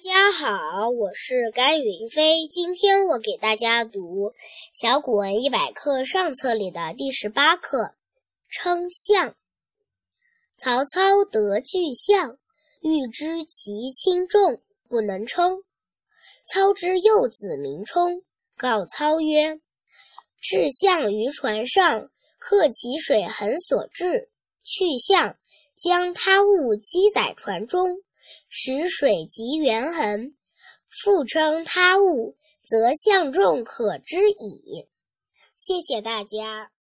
家好，我是甘云飞。今天我给大家读《小古文一百课》上册里的第十八课《称象》。曹操得巨象，欲知其轻重，不能称。操之幼子名冲，告操曰：“置象于船上，刻其水痕所至，去象，将他物积载船中。”使水及圆痕，复称他物，则象众可知矣。谢谢大家。